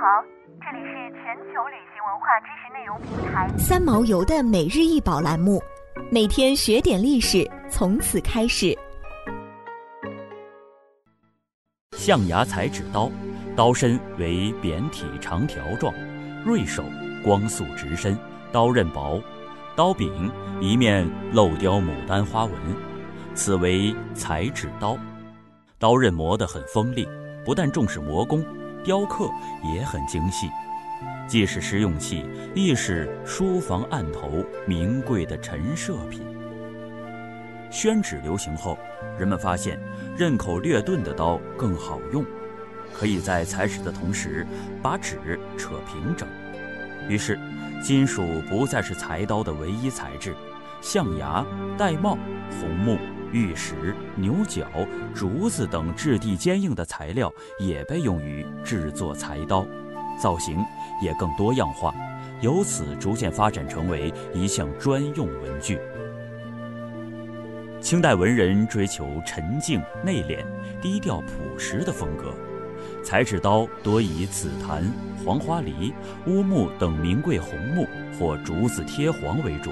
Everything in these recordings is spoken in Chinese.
好，这里是全球旅行文化知识内容平台三毛游的每日一宝栏目，每天学点历史，从此开始。象牙裁纸刀，刀身为扁体长条状，锐首，光速直身，刀刃薄，刀柄一面镂雕牡丹花纹，此为裁纸刀。刀刃磨得很锋利，不但重视磨工。雕刻也很精细，既是实用器，亦是书房案头名贵的陈设品。宣纸流行后，人们发现刃口略钝的刀更好用，可以在裁纸的同时把纸扯平整。于是，金属不再是裁刀的唯一材质，象牙、玳瑁、红木。玉石、牛角、竹子等质地坚硬的材料也被用于制作裁刀，造型也更多样化，由此逐渐发展成为一项专用文具。清代文人追求沉静内敛、低调朴实的风格，裁纸刀多以紫檀、黄花梨、乌木等名贵红木或竹子贴黄为主。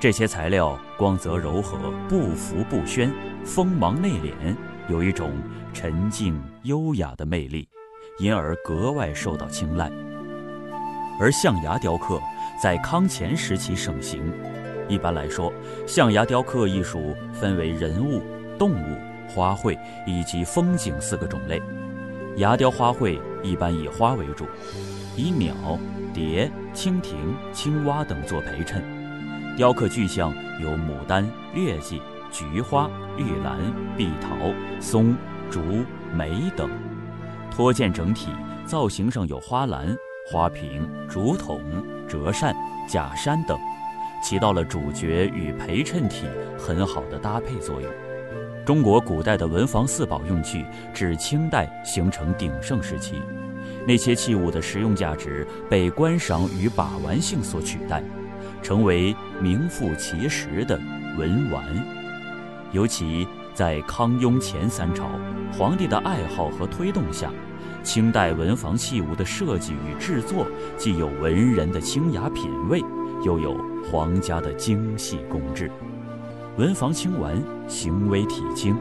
这些材料光泽柔和，不浮不宣，锋芒内敛，有一种沉静优雅的魅力，因而格外受到青睐。而象牙雕刻在康乾时期盛行。一般来说，象牙雕刻艺术分为人物、动物、花卉以及风景四个种类。牙雕花卉一般以花为主，以鸟、蝶、蜻蜓、青蛙等做陪衬。雕刻具象有牡丹、月季、菊花、玉兰、碧桃、松、竹、梅等，托件整体造型上有花篮、花瓶、竹筒、折扇、假山等，起到了主角与陪衬体很好的搭配作用。中国古代的文房四宝用具至清代形成鼎盛时期，那些器物的实用价值被观赏与把玩性所取代。成为名副其实的文玩，尤其在康雍乾三朝，皇帝的爱好和推动下，清代文房器物的设计与制作，既有文人的清雅品味，又有皇家的精细工制。文房清玩，行微体轻，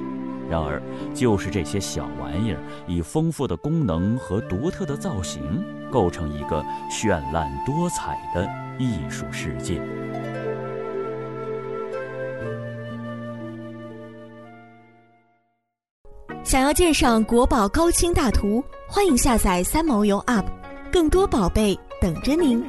然而就是这些小玩意儿，以丰富的功能和独特的造型，构成一个绚烂多彩的。艺术世界。想要鉴赏国宝高清大图，欢迎下载三毛游 App，更多宝贝等着您。